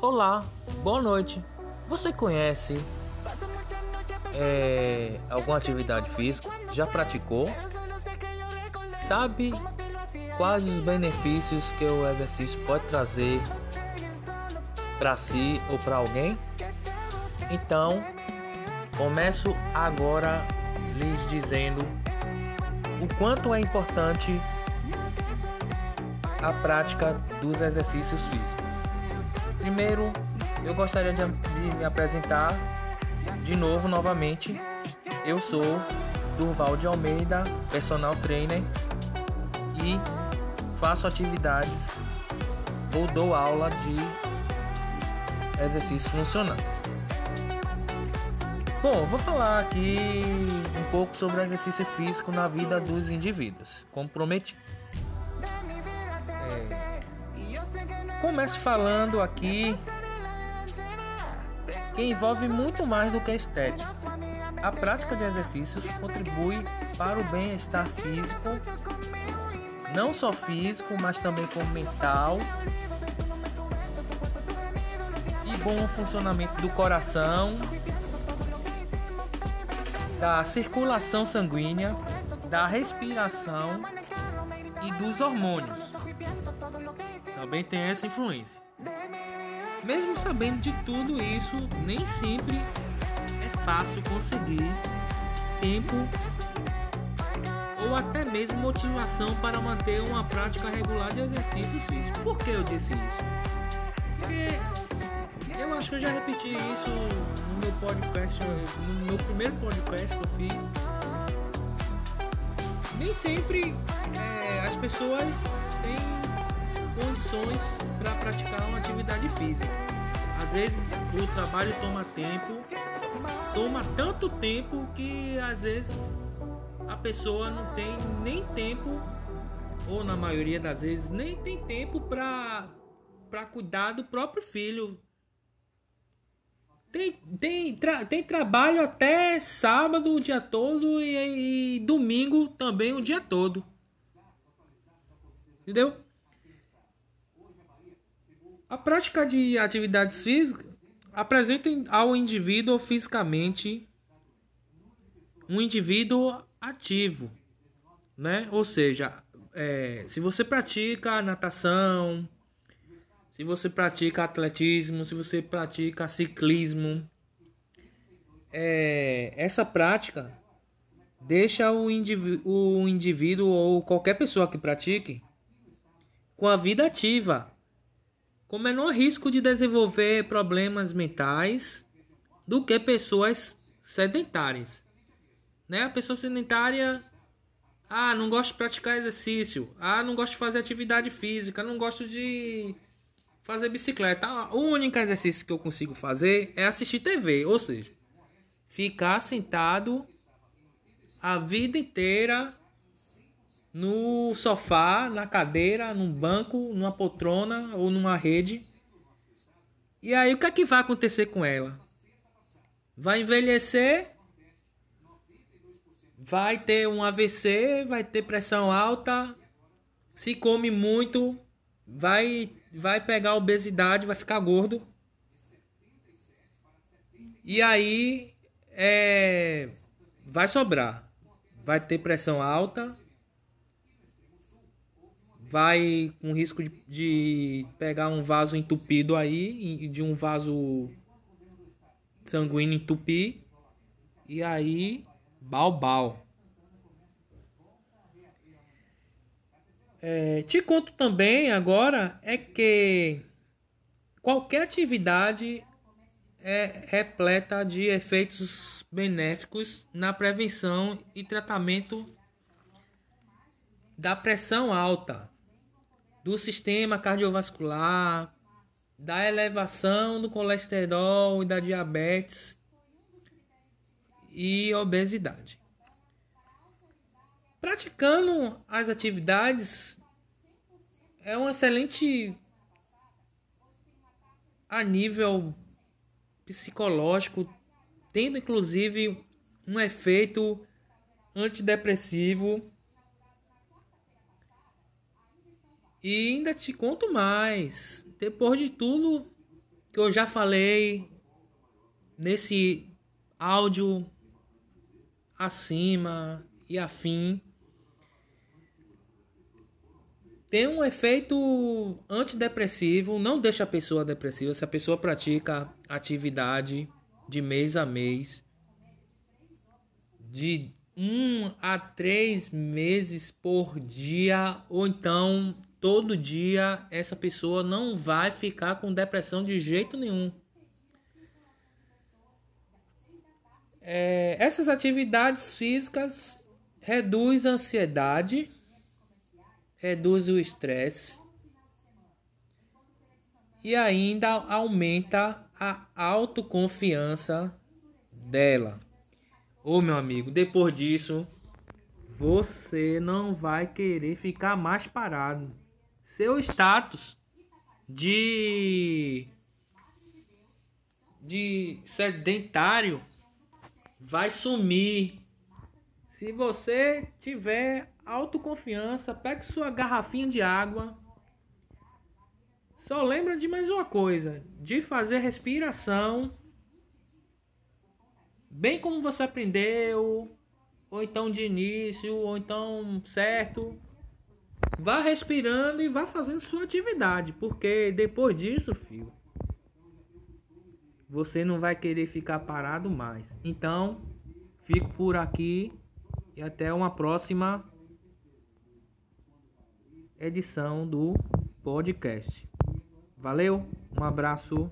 Olá, boa noite. Você conhece é, alguma atividade física? Já praticou? Sabe quais os benefícios que o exercício pode trazer para si ou para alguém? Então, começo agora lhes dizendo o quanto é importante a prática dos exercícios físicos. Primeiro, eu gostaria de, de me apresentar de novo, novamente. Eu sou Durval de Almeida, personal trainer e faço atividades ou dou aula de exercícios funcionais. Bom, vou falar aqui um pouco sobre exercício físico na vida dos indivíduos, como prometi. Começo falando aqui que envolve muito mais do que a estética. A prática de exercícios contribui para o bem-estar físico, não só físico, mas também como mental e bom funcionamento do coração, da circulação sanguínea, da respiração e dos hormônios também tem essa influência. Mesmo sabendo de tudo isso, nem sempre é fácil conseguir tempo ou até mesmo motivação para manter uma prática regular de exercícios físicos. Por que eu disse isso? Porque eu acho que eu já repeti isso no meu podcast, no meu primeiro podcast que eu fiz. Nem sempre é, as pessoas têm condições para praticar uma atividade física. Às vezes o trabalho toma tempo, toma tanto tempo que às vezes a pessoa não tem nem tempo, ou na maioria das vezes nem tem tempo para para cuidar do próprio filho. Tem, tem, tra, tem trabalho até sábado o dia todo e, e domingo também o dia todo. Entendeu? A prática de atividades físicas apresenta ao indivíduo fisicamente um indivíduo ativo, né? Ou seja, é, se você pratica natação, se você pratica atletismo, se você pratica ciclismo, é, essa prática deixa o, indiví o indivíduo ou qualquer pessoa que pratique com a vida ativa, com menor risco de desenvolver problemas mentais do que pessoas sedentárias. Né? A pessoa sedentária, ah, não gosto de praticar exercício, ah, não gosto de fazer atividade física, não gosto de fazer bicicleta. O único exercício que eu consigo fazer é assistir TV, ou seja, ficar sentado a vida inteira no sofá, na cadeira, num banco, numa poltrona ou numa rede. E aí o que é que vai acontecer com ela? Vai envelhecer, vai ter um AVC, vai ter pressão alta, se come muito, vai vai pegar obesidade, vai ficar gordo. E aí é vai sobrar. Vai ter pressão alta, vai com risco de, de, pegar um vaso entupido aí, de um vaso sanguíneo entupir, e aí, balbal. É, te conto também agora é que qualquer atividade é repleta de efeitos benéficos na prevenção e tratamento da pressão alta, do sistema cardiovascular, da elevação do colesterol e da diabetes e obesidade. Praticando as atividades é um excelente a nível psicológico, tendo inclusive um efeito antidepressivo E ainda te conto mais. Depois de tudo que eu já falei nesse áudio acima e afim tem um efeito antidepressivo, não deixa a pessoa depressiva se a pessoa pratica atividade de mês a mês, de um a três meses por dia, ou então todo dia, essa pessoa não vai ficar com depressão de jeito nenhum. É, essas atividades físicas reduzem a ansiedade reduz o estresse e ainda aumenta a autoconfiança dela. Ô meu amigo, depois disso, você não vai querer ficar mais parado. Seu status de de sedentário vai sumir. Se você tiver autoconfiança, pegue sua garrafinha de água. Só lembra de mais uma coisa, de fazer respiração, bem como você aprendeu, ou então de início, ou então certo. Vá respirando e vá fazendo sua atividade, porque depois disso, filho, você não vai querer ficar parado mais. Então, fico por aqui e até uma próxima edição do podcast. Valeu, um abraço.